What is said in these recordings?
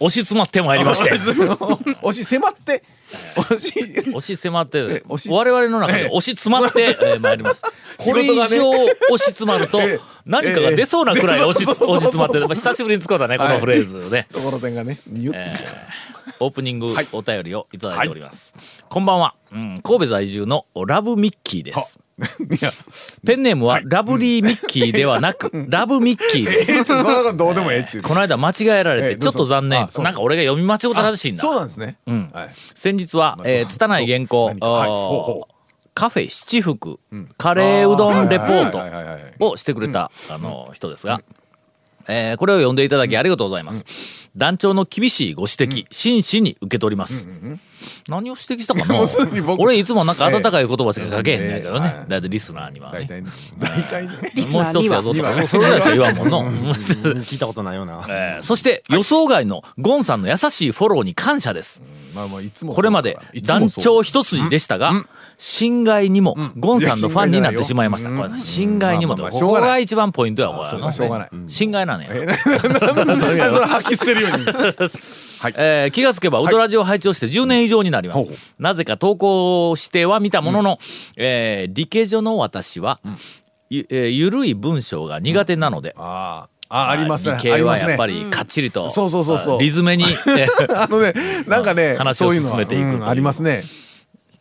押し詰まってまいりまして。押し迫って、押し、押し迫って。我々の中で押し詰まって、えー、まいります。これ以上押し詰まると ええ。何かが出そうなくらい押し,、押し詰まって久しぶりに使うたねこのフレーズね、ところてんがね、オープニングはいお便りをいただいております、こんばんは、うん、神戸在住のラブミッキーですいや、ペンネームはラブリーミッキーではなく、ラブミッキーです。えちょっとそんなことどうでもええっちゅう。この間間違えられてええちょっと残念。どうぞあそう。なんか俺が読み間違ったらしいんだ。そうなんですね。ん。はい。先日は、えー、拙い原稿。はい。カフェ七福、カレーうどんレポートをしてくれた、あの人ですが、えーこれを読んでいただきありがとうございます、団長の厳しいご指摘、真摯に受け取ります、何を指摘したかな？もうすでに僕俺いつもなんか温かい言葉しか書けへんねんけどね、ええ。だいたいリスナーにはね。大体ね、大体ね。もう一つやぞと。かそれぐらいしか言わんもんの。聞いたことないような。えーそして予想外のゴンさんの優しいフォローに感謝です、まあまあ、いつも。これまで団長一筋でしたが、侵害にもゴンさんのファンになってしまいました。これ侵害にもここしょうがないが一番ポイントやこれそうか。しょうがない。侵害なのよ。なんで それ発揮捨てるように。えー気がつけばウドラジを拝聴して10年以上になります、ほう。ほなぜか投稿しては見たものの、えー理系女の私は、ゆえーゆるい文章が苦手なので、ああ、あ、ありますね。理系はやっぱ。りかっちりと、そうそうそうそう。あリズメに、えー あのね、なんかね、話を進めていくありますね。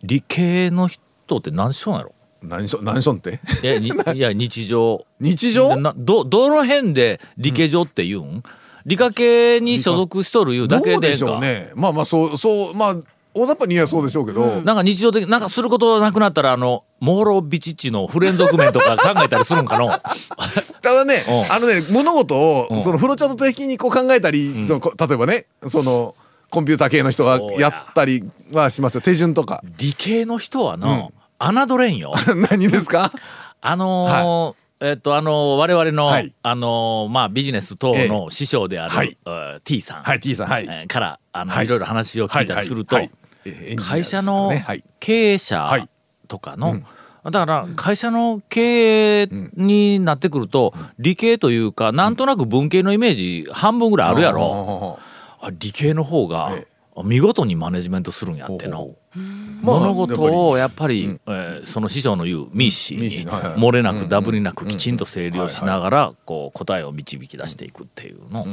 理系の人って何しょんやろ何しょ、何しょんって？いやにいや日常。日常？などどの辺で理系上って言うん、理科系に所属しとるいうだけでしょうね。まあまあ、そう、そう、まあ、大雑把に言えばそうでしょうけど。なんか日常的なんかすることなくなったらあのモーロビチッチの不連続面とか考えたりするんかの。ただねう、ん。あのね、物事うん。を、そのフローチャート的にこう考えたり、そのこ例えばね、その、コンピューター系の人がや。やったりはしますよ。手順とか。理系の人はの、侮れんよ。何ですか？あのーえっとあのー我々の、はい。あのーまあビジネス等の師匠である、T さん、はい、T さん、からあの、はい。い、ろいろ話を聞いたりすると、会社の経営者とかの、だから会社の経営になってくると、理系というかなんとなく文系のイメージ半分ぐらいあるやろ、あ理系の方がえ見事にマネジメントするんやっての。物事をやっぱり、えーその師匠の言うミーシー。に漏れなくダブりなくきちんと整理をしながらこう答えを導き出していくっていうの、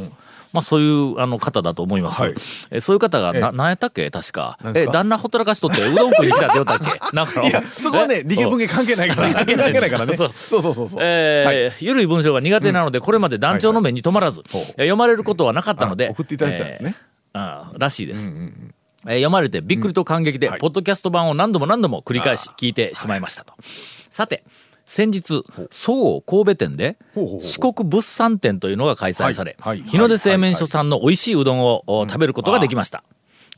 まあそういうあの方だと思います、はい。えーそういう方がえ。えな何やったっけ？確か。え旦那ほったらかしとってうどん食いに来たって言ったっけ？なんかの。いや、そこはね、え？理系文系関係ないから。関係ないからね。そそううそうそうそう。えーゆるい文章が苦手なので、これまで団長の目に留まらず、読まれることはなかったのであ送っていただいたんですね。えーあーらしいです、えー読まれてびっくりと感激で、はい。ポッドキャスト版を何度も何度も繰り返し聞いてしまいましたと、さて先日総合神戸店で四国物産展というのが開催され、はいはい。日の出製麺所さんの美味しいうどんをお食べることができました、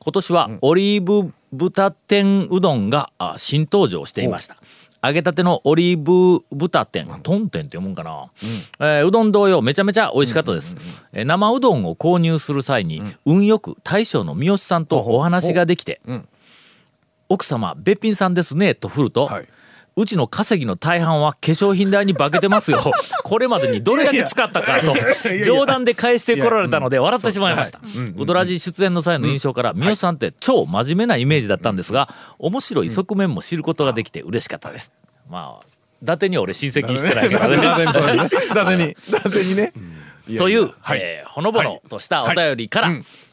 今年はオリーブ豚天うどんがあ新登場していました揚げたてのオリーブ豚天。トン天って読むんかな、えーうどん同様めちゃめちゃ美味しかったです、えー生うどんを購入する際に、運よく大将の三好さんとお話ができてん「奥様べっぴんさんですね」と振ると、はいうちの稼ぎの大半は化粧品代に化けてますよ。これまでにどれだけ使ったかと冗談で返してこられたので笑ってしまいました。ウドラジ出演の際の印象から、三好さんって超真面目なイメージだったんですが、面白い側面も知ることができて嬉しかったです。まあ、伊達には俺親戚してないからね。伊達に、伊達に、ね。や という、やはい。えーほのぼのとしたお便りから、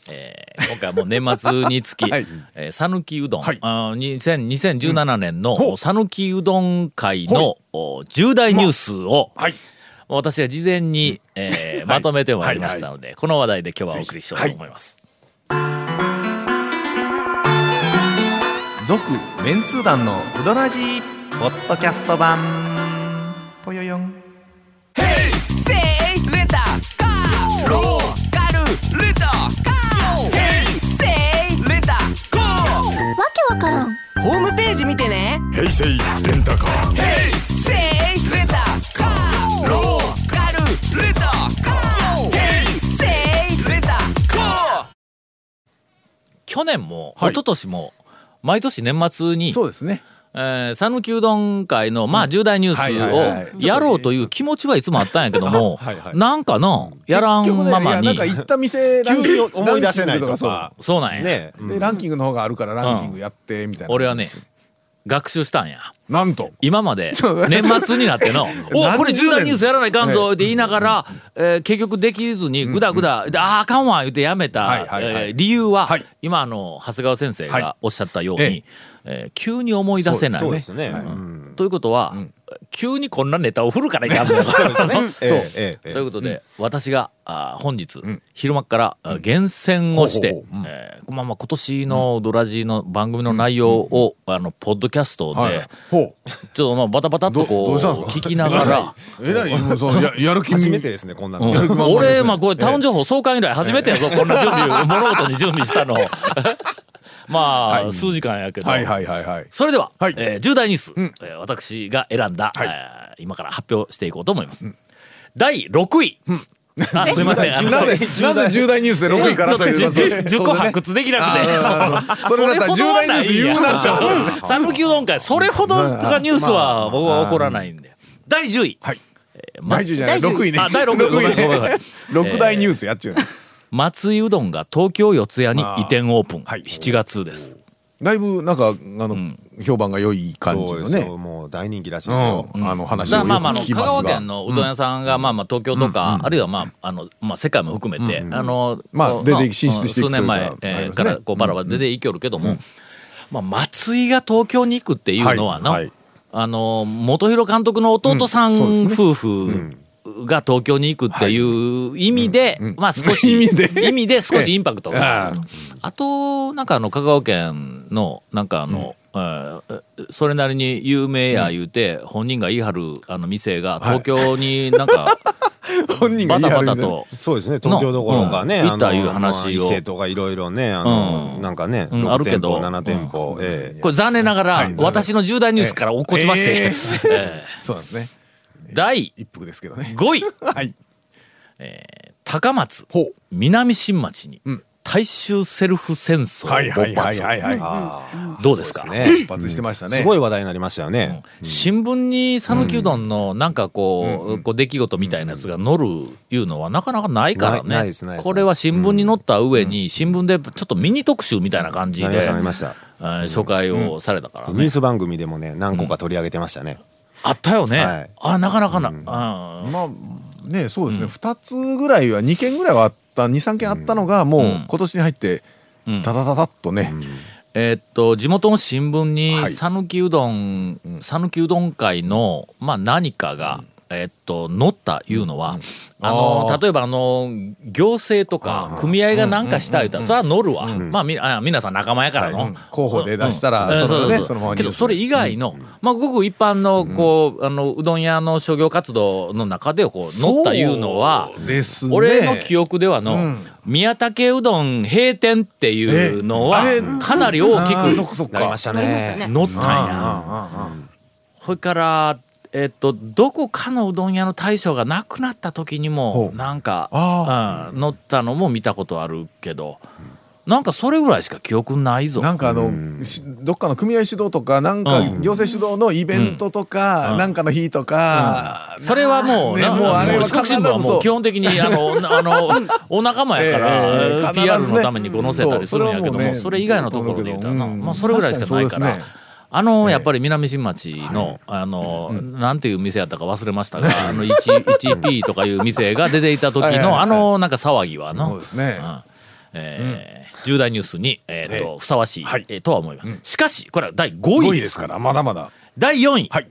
えー今回はもう年末につき はい。えー讃岐、うどん、はい。あー2000 2017年の讃岐うどん会のお重大ニュースを、はい。私が事前に、えーまとめてまいりましたので、この話題で今日はお送りしようと思います。続メンツー団のウドラジーポッドキャスト版からん。ホームページ見てね。平成レンタカー。せいレンタカー。ローカルレンタカー。ヘイセイレンタカー。去年も、はい。一昨年も毎年年末にそうですね。えー讃岐うどん会のまあ重大ニュースをやろうという気持ちはいつもあったんやけども なんかのやらんままに。いやなんか行った店ランキング思い出せないとかそう。なんや。ね。でランキングの方があるからランキングやってみたいな。俺はね学習したんや。なんと。今まで。年末になっての「おこれ重大ニュースやらないかんぞ」って言いながら、えー結局できずにぐだぐだで「あああかんわ」言ってやめた、えー理由は、はい。今あの長谷川先生はい。がおっしゃったように、ええ。ー急に思い出せない。そうですね。うん。ということは、急にこんなネタを振るからいかんのよ。そうですね。そう。ええええ。ということで、私があー本日、昼間っから、あ厳選をして、ほうえーまあまあ今年のドラジの番組の内容を、あのポッドキャストで、ちょっとまあバタバタっとどこう聞きながら、えらいややる気初めてですね、こんなの。うん。俺まあこれタウン情報創刊以来初めてやぞ、こんな準備物事に準備したの。まあ、数時間やけど。はいはいはいはい。それでは、はい。えー重大ニュース、えー私が選んだ、はい。えー今から発表していこうと思います。第6位。あすみません。なぜなぜ重大ニュースで6位からというじゅじゅ10個発掘できなくて。それだったら重大ニュース言うなっちゃう。讃岐うどん会、それほどがニュースは僕は起こらないんで。第10位。はい。ま第10じゃない。第10 6位ね。あ第六位。ごめんごめんごめん6大ニュースやっちゅう松井うどんが東京四谷に移転オープン。はい。7月です。だいぶなんかあの評判が良い感じのね。もう大人気らしいですよ。うん。あの話をまあまああの聞きますが香川県のうどん屋さんがまあまあ東京とかあるいはまああのまあ世界も含めてあのまあ出て進出していく数年前というかえーからこうバラバラ出ていきよるけどもまあ松井が東京に行くっていうのはのはい。はい。あの元弘監督の弟さうん。そうでん夫婦が東京に行くっていう意味でまあ少し意味で。意味で少しインパクト。があるああとなんかあの香川県のなんかあの、えーそれなりに有名や言うて、本人が言い張るあの店が東京になんか 本人がバタバタと、そうですね、東京どころかね、行ったいう話を。まあ伊勢とかいろいろね、あの、うん。なんかね、うんあ6店るけど舗、7店舗、ええこれ残念ながらはい。私の重大ニュースから落っこちまして、ええ。そうなんですね。ー第一服ですけどね。5位。はい。高松。ほう。南新町に大衆セルフ戦争はいはい勃はいはい。発はどうですか？ね。い発してましたね。すごい話題になりましたよね。新聞に讃岐うどんのなんかこう,、こう出来事みたいなやつが載るいうのはなかなかないからね。これは新聞に載った上に新聞でちょっとミニ特集みたいな感じで紹介をされたからね。ニュース番組でもね、何個か取り上げてましたね。あったよね、はい。あなかなかな、うん。まあねそうですね。2つぐらいは2件ぐらいはあった23件あったのがもう今年に入ってうん。ダダダダッとね。えーっと地元の新聞はい。に讃岐うどん讃岐うどん会のまあ何かが、えーっと載ったいうのは、あの例えばあの行政とか組合が何かした言うたらそれは載るわ、まあみあ皆さん仲間やからの、候補で出したらうん。それそのけどそれ以外の、まあごく一般のこう、あのうどん屋の商業活動の中でこう載ったいうのは俺の記憶ではの、ん。宮武うどん閉店っていうのはかなり大きくかそっかなりましたね。載ったんや。あそれからえっとどこかのうどん屋の大将が亡くなった時にほもう。なんかあうん載ったのも見たことあるけどなんかそれぐらいしか記憶ないぞ。なんかあのしどっかの組合主導とかなんかうん。行政主導のイベントとかなんかの日とかそれはもう、ねなもうあれは必ずそう。う基本的にあの あのお仲間やから、ええ必ずね。PR のためにこう載せたりするんやけども、それ以外のところで言うたらな、うん。まあ、それぐらいしかないから。あのやっぱり南新町の、あの、なんていう店やったか忘れましたが、あの 1- 1P とかいう店が出ていた時の、はいはいはい。あのなんか騒ぎはの、そうですね。うん。えー重大ニュースに、えーとふさわしい、はい。えーとは思います。しかしこれは第5 5位です。すからまだまだ。第4位、はい。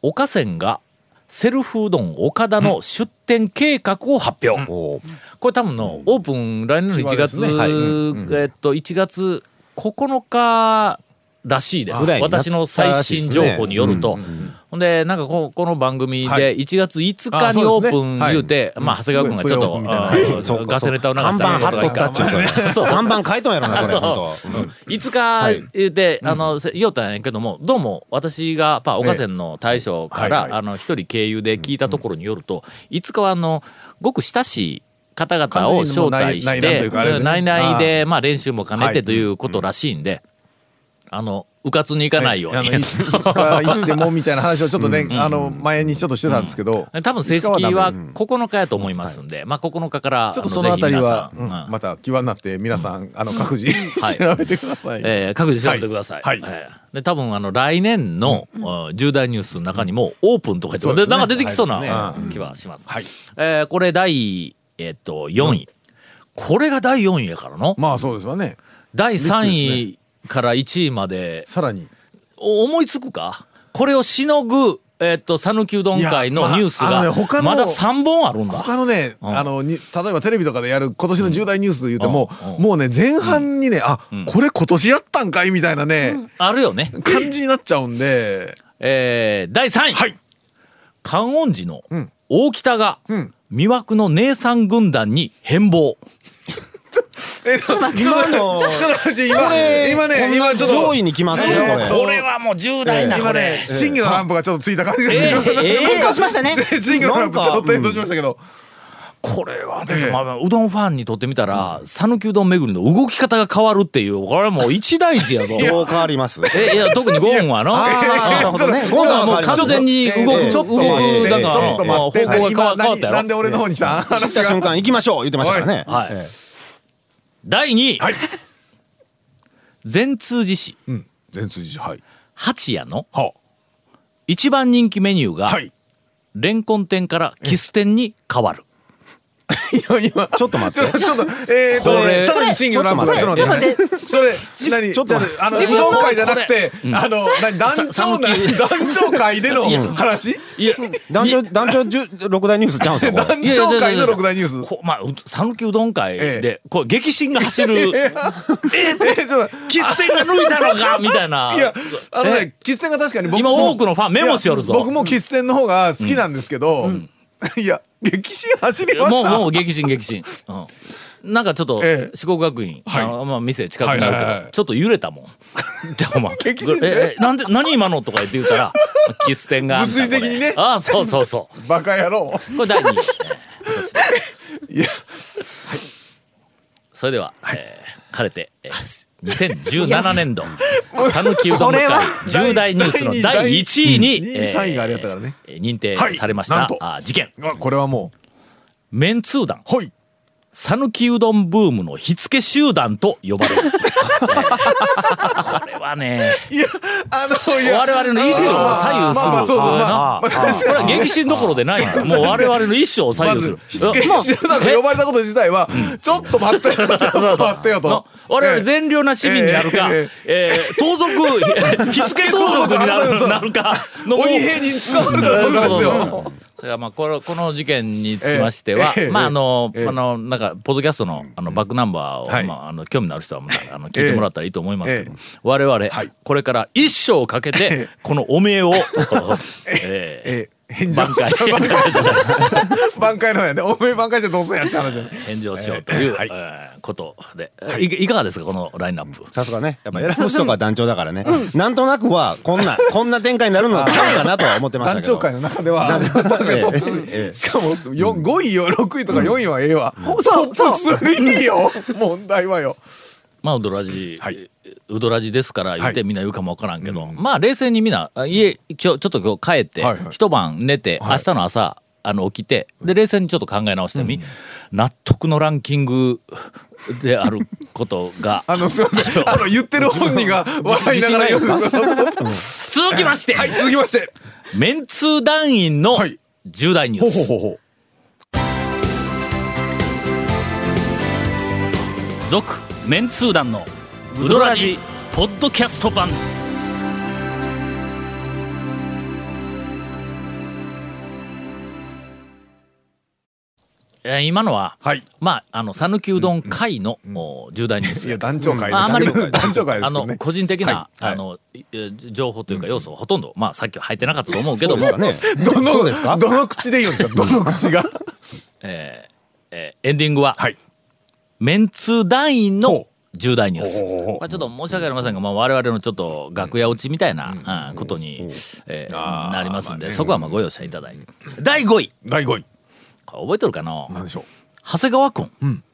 岡線がセルフうどん岡田の出店計画を発表、おー。これ多分のオープン来年の1月、ね。はい。えっと1月9日らしいです。私の最新情報によると、ほんでなんかここの番組はで1月5日あにオープそうですね。ン言うて、まあ長谷川君がちょっとうかガセネタを流した看板貼っとったっちゅう 看板書いとんやろな、それ、そう。本当。いつか言って、あのせ言おったんやけどもどうも私がまあ岡線の大将から、はいはい。あの一人経由で聞いたところによると、いつかはあのごく親しい方々を招待して内々あでまあ練習も兼ねてということらしいんで。あのうかつに行かないように、あのいつか行ってもみたいな話をちょっとね、あの前にちょっとしてたんですけど、多分正式5日はダメ。9日やと思いますんで、まあ9日からちょっとそのあたりは、うんまた際になって皆さん、あの各自、はい。調べてください。えー各自調べてください。はい。はい。えーで多分あの来年の、あ重大ニュースの中にもオープンとかね。なんか出てきそうな、はうん。気はします。はい。えーこれ第、えっと4位、これが第4位やからの、まあそうですわね。第3位から1位まで。さらに。お思いつくか？これをしのぐえっと讃岐うどん会のニュースあのねが他のまだ3本あるんだ。他のね、ん。あのに例えばテレビとかでやる今年の重大ニュースと言うても、うん。うん。もうね前半にね、あ、これ今年やったんかいみたいなね、あるよね。感じになっちゃうんで、えー第3位、はい。観音寺のん。大北がん。魅惑の姉さん軍団に変貌。えちょっと今のちょっと待って今今ね今ちょっと上位に来ますよこれこれはもう重大なこ今れね。真偽のランプがちょっとついた感じが、えーえー変動しましたね 真偽のランプちょっと変動しましたけど、これはでもまあうどんファンにとってみたら讃岐うどん巡りの動き方が変わるっていうこれはもう一大事やぞ。どう変わりますえいや特にゴーンはの。なるほどねゴーンはもう完全に動く、えーちょっと動くだからちょっと待って方向が変わったやなんで。俺の方に来た知った瞬間行きましょう言ってましたからねはいええ第2位、はい。善通寺市。うん。全通じはい。八谷の。は一番人気メニューが、はい。レンコン店からキス店に変わる。今今ちょっと待って。ちょっとえーとこれさらに真偽のランプがちょっと待ってそれ何？ちょっと待あのうどん会じゃなくてあの何？団長な団長会での話？いや、団長団長じゅ六大ニュースちゃうんですよ 団長会の六大ニュース。こまあう讃岐うどん会えで、こう激震が走る。ええ。ちょっとキス店が抜いたのか みたいな。いやあのね喫煙が確かに僕今も多くのファンメモしよるぞ。いや僕も喫煙の方が好きなんですけど いや激震走りまもうした。もう激震激震、うん、なんかちょっとええ。四国学院、はい。あのまあ、店近くにあるけど、はいはいはいちょっと揺れたもん。じゃあお前激震でええなんで何今のとか言って言ったら キス店が物理的にね。ああそうそうそう。バカ野郎。これ第2位、ええいや。それでは、えー晴れて、えー、2017年度。讃岐うどん会重大ニュースの第1位に、第二位三位があれやったからね。えー認定はいされました、なんと。あ事件。あこれはもメンツー団。うはい讃岐うどんブームの火付け集団と呼ばれる、えーこれはねいやあのいや。我々の一生を左右する。これは激震どころでないんだ。もう我々の一生を左ま右する。ず、火付け集団と呼ばれたこと自体は、ちょっと待ってよ、ちょっと待ってよとの。我々善良な市民になるか、ええー盗賊火付け盗賊になるか鬼兵に捕まるかどうかですよ。だからまあこのこの事件につきましては、ええまああの、ええ。あのなんかポッドキャストのあのバックナンバーを、はい。まああの興味のある人はまたあの聞いてもらったらいいと思いますけど、え我々、はいこれから一生かけてこのおめえを、ええ。ー、返ー、事挽回。挽回の方やね。おめえ挽回してどうせやっちゃう話やね。返事をしようという、はい。えーことで、い、いかがですかこのラインナップ？さすがね。やっぱ偉虫とか団長だからね。なんとなくはこんな こんな展開になるのちゃうかなとは思ってましたけど。団長会の中では、団長確かにトップええ3ええしかもよ5位よ、6位とか4位はええわ。トップそう3よ。問題はよ。まあ、ウドラジ、はい。ウドラジですから言ってはいみんな言うかもわからんけど、まあ冷静にみんなあ家今日ちょっと今日帰って、はいはい。一晩寝て、はい。明日の朝あの起きてで冷静にちょっと考え直してみ、納得のランキングであることがあの、すいません。あの、言ってる本人が笑いながら続きまして、はい、続きまして。メンツー団員のはい。重大ニュース、ほうほう。続メンツー団のウドラジポッドキャスト版えー今のは、はい。まあ、あの、讃岐うどん会の、お重大ニュースいや、団長会まあ、あまり。団長会であすけどね。の個人的な、はいはいあのいえ情報というか要素はほとんど、まあさっきは入ってなかったと思うけども、どの、そうですか？どの口で言うんですか？どの口が？えーえーエンディングは、はい。メンツ団員の重大ニュース。ほうほうほうこれちょっと申し訳ありませんが、まあ、我々のちょっと楽屋落ちみたいな、うん。ことに、えーあーなりますんで、まあね。そこはまあご容赦いただいて。第5位。第5位。これ覚えてるかな？何でしょう？長谷川君、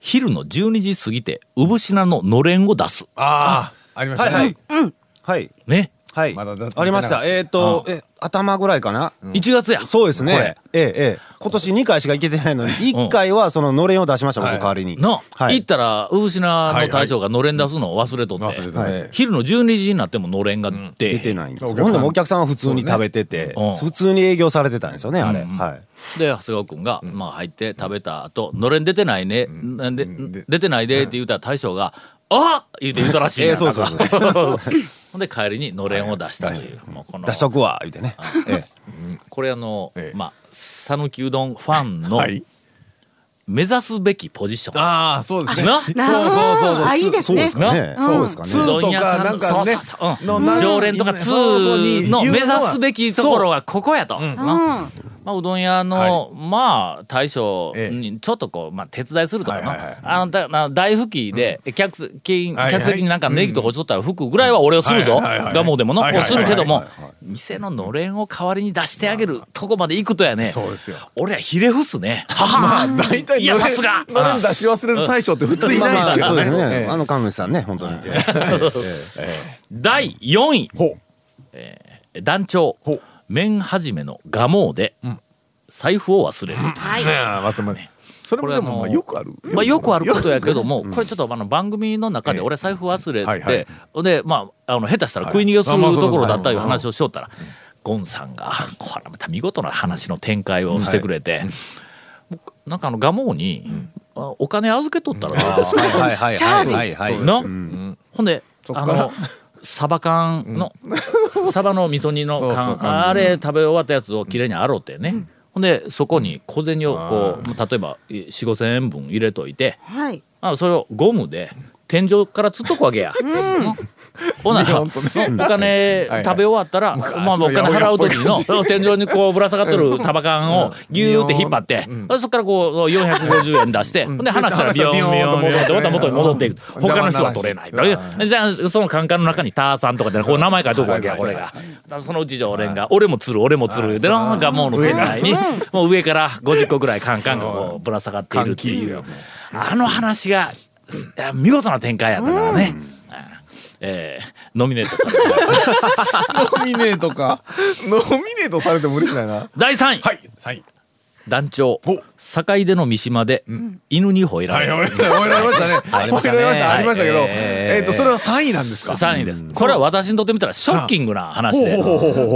昼の12時過ぎて産品ののれんを出す。ああありましたはい。ねはいはい。ね。はい。まだだってありました。えっとえ頭ぐらいかな？1月や。そうですね。ええええ。今年2回しか行けてないのに1回はそののれんを出しました僕代わりに。の、はい。行ったら産品の大将がのれん出すのを忘れとって、忘れて。たね昼の12時になってものれんが出出てないんですそうお客さん。ほんでもお客さんは普通に食べててうん。普通に営業されてたんですよねあれ。うんはい。で長谷川君が、まあ、入って食べた後のれん出てないね、なんでで出てないでって言ったら大将が「あっ!」言うて言うたらしいえそうそうそうほんで帰りにのれんを出したっていうもうこの。出しとくわ言うてね。ええ。これあの、ええ。まあ讃岐うどんファンのはい。目指すべきポジション、ああそうですね。ななそうそうそう。そうあいいですね。そうですかね。そうですかね。ツーとかなんかねそうそうそう。うん。のな常連とかツそうそうにーの目指すべきところはここやと。まあ、うどん屋の、まあ大将ええにちょっとこう、まあ、手伝いするとかな、はいはいはい。あのだな大拭きで客席はいはい。客席になんかネギとか落ちとったら拭くぐらいは俺をするぞ、はいはいはいガモでもの、はいはいはいするけども、はい店ののれんを代わりに出してあげるとこまで行くとやね。そうですよ。俺はひれ伏すね。はは。まあ大体いやさすが。のれん出し忘れる大将って普通いないですけどあそうですね。ねあの神主さんね本当に。第4位。ほう。団長ほう麺始めの蒲生で財布を忘れる、はい。それもでもまあよくある。まあ、よくあることやけども、これちょっとあの番組の中で俺財布忘れて、はいはい。でまああの下手したら食い逃げをするはいところだったいう話をしよったら、ゴンさんがこれまた見事な話の展開をしてくれて、もうなんかあの蒲生に、あお金預けとったらどうですか？はいはいチャージ。はいはいな、ほんであのサバ缶の、サバの味噌煮の缶。あれ食べ終わったやつをきれいに洗うてね、ほんでそこに小銭をこう例えば4 5千円分入れといて。はい。あそれをゴムで天井からつっとくわけや。うん。ほな、お金はい食べ終わったら、まあ、お金払う時の天井にこうぶら下がってるサバ缶をギューって引っ張って、そこからこう450円出して、で離したらビヨンビヨンビヨンって。また元に戻っていく。他の人は取れないじゃあそのカンカンの中にターさんとかでこう名前書いとくわけやこれが。そのうち常連が「俺も釣る俺も釣る」でなんかもうの店内にもう上から50個ぐらいカンカンがこうぶら下がっているっていう。あの話が見事な展開やったからね。えーノミネートされた ノミネートか。ノミネートされても嬉しいないな。第3位。はいはい団長お。坂出の三島で犬に吠えらはいれる覚えられましたねありましたね。覚えられましたありましたけどはいえっとそれは3位なんですか？3位です。これは私にとってみたらショッキングな話で。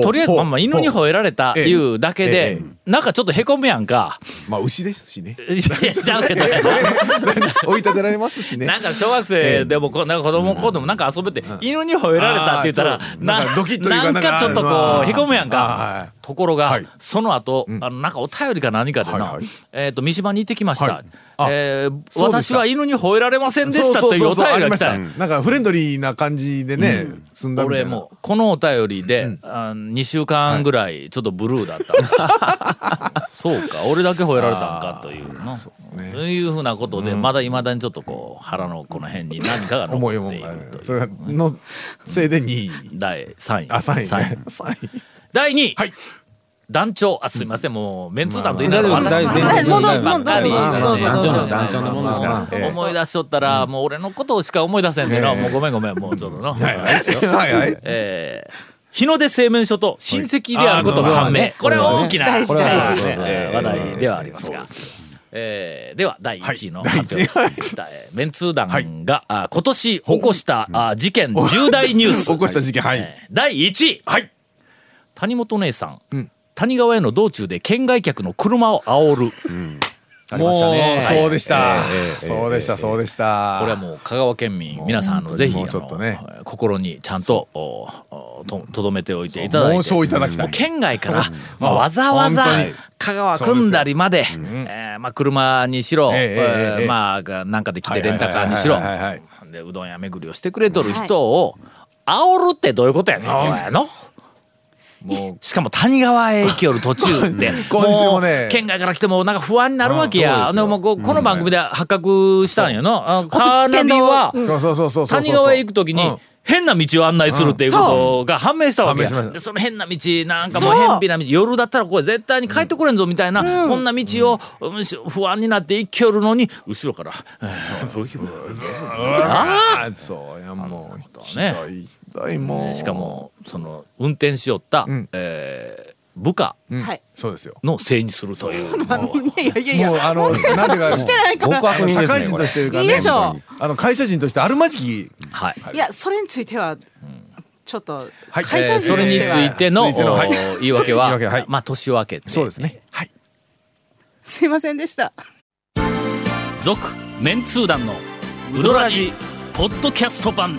とりあえずまあまあ犬に吠えられたいうだけええでえ。なんかちょっとへこむやんか。まあ牛ですしね。いやちゃうけど。追い立てられますしね。なんか小学生でもこうなんか子供の子でもなんか遊べて犬に吠えられたって言ったらななんかちょっとこうへこむやんか。はいところがはい。その後あのなんかお便りか何かでなはいはい。えっと三島に行ってきました。はい。あえー私は犬に吠えられませんでしたというお便りが来た。ありました。なんかフレンドリーな感じでね済んだみたいな。俺もこのお便りで、あ2週間ぐらいちょっとブルーだった、そうか俺だけ吠えられたんかというのそうね。いうふうなことで、まだいまだにちょっとこう腹のこの辺に何かが残っているというそれのせいで2位。第3位。あ3位三ね3位。第2位、はい団長。あすいません。もうメンツー団と言いながらまあ私の話大丈夫大丈夫ばっかり思い出しとったら、もう俺のことしか思い出せんでな、もうごめんごめんもうちょっとな、はいはい。はいはい。えー日の出製麺所と親戚であることが判明、はい。これは大きな話題ではありますが。えーでは第1位のはい。発表メンツー団が、あ今年起こしたあ事件重大ニュース。起こした事件はい。えー第1位はい。谷本姉さん、谷川への道中で県外客の車を煽る、ありましたね。もうそうでした。そうでしたそうでした。これはもう香川県民皆さんあのぜひちょっとね。あの心にちゃんとととどめておいていただいて。申しをいただきたい。もう県外から、まあ、わざわざ香川組んだりまでえーまあ、車にしろ、えまあがなんかで来てレンタカーにしろ。でうどん屋巡りをしてくれとる人を煽るってどういうことやねんも しかも谷川へ行きよる途中で 今週もねう県外から来てもなんか不安になるわけや。でもこうこの番組で発覚したんよな、あカーナビは谷川へ行く時に、うん変な道を案内するっていうことが判明したわけや。判明しました。でその変な道なんかもう偏僻な道夜だったらこれ絶対に帰ってこれんぞみたいな、こんな道を、うんし不安になって生きよるのに後ろから「えーブヒブヒああそうや もう。ね。ひどいひどいもうしかもその運転しよった、ん。えー部下はい。そうですよ。のせいにするという。もういやいやいやもうあのなんていうかしてないから。極悪人ですね社会人としてるからいいねでしょ。あの会社人としてあるまじき。はい、い。やそれについてはちょっとはい。会社えーそれについての続い。てのはい。お言い訳は言い訳はい。まあ年を明けて。そうですね。はい。すいませんでした。続メンツー団のウドラジポッドキャスト版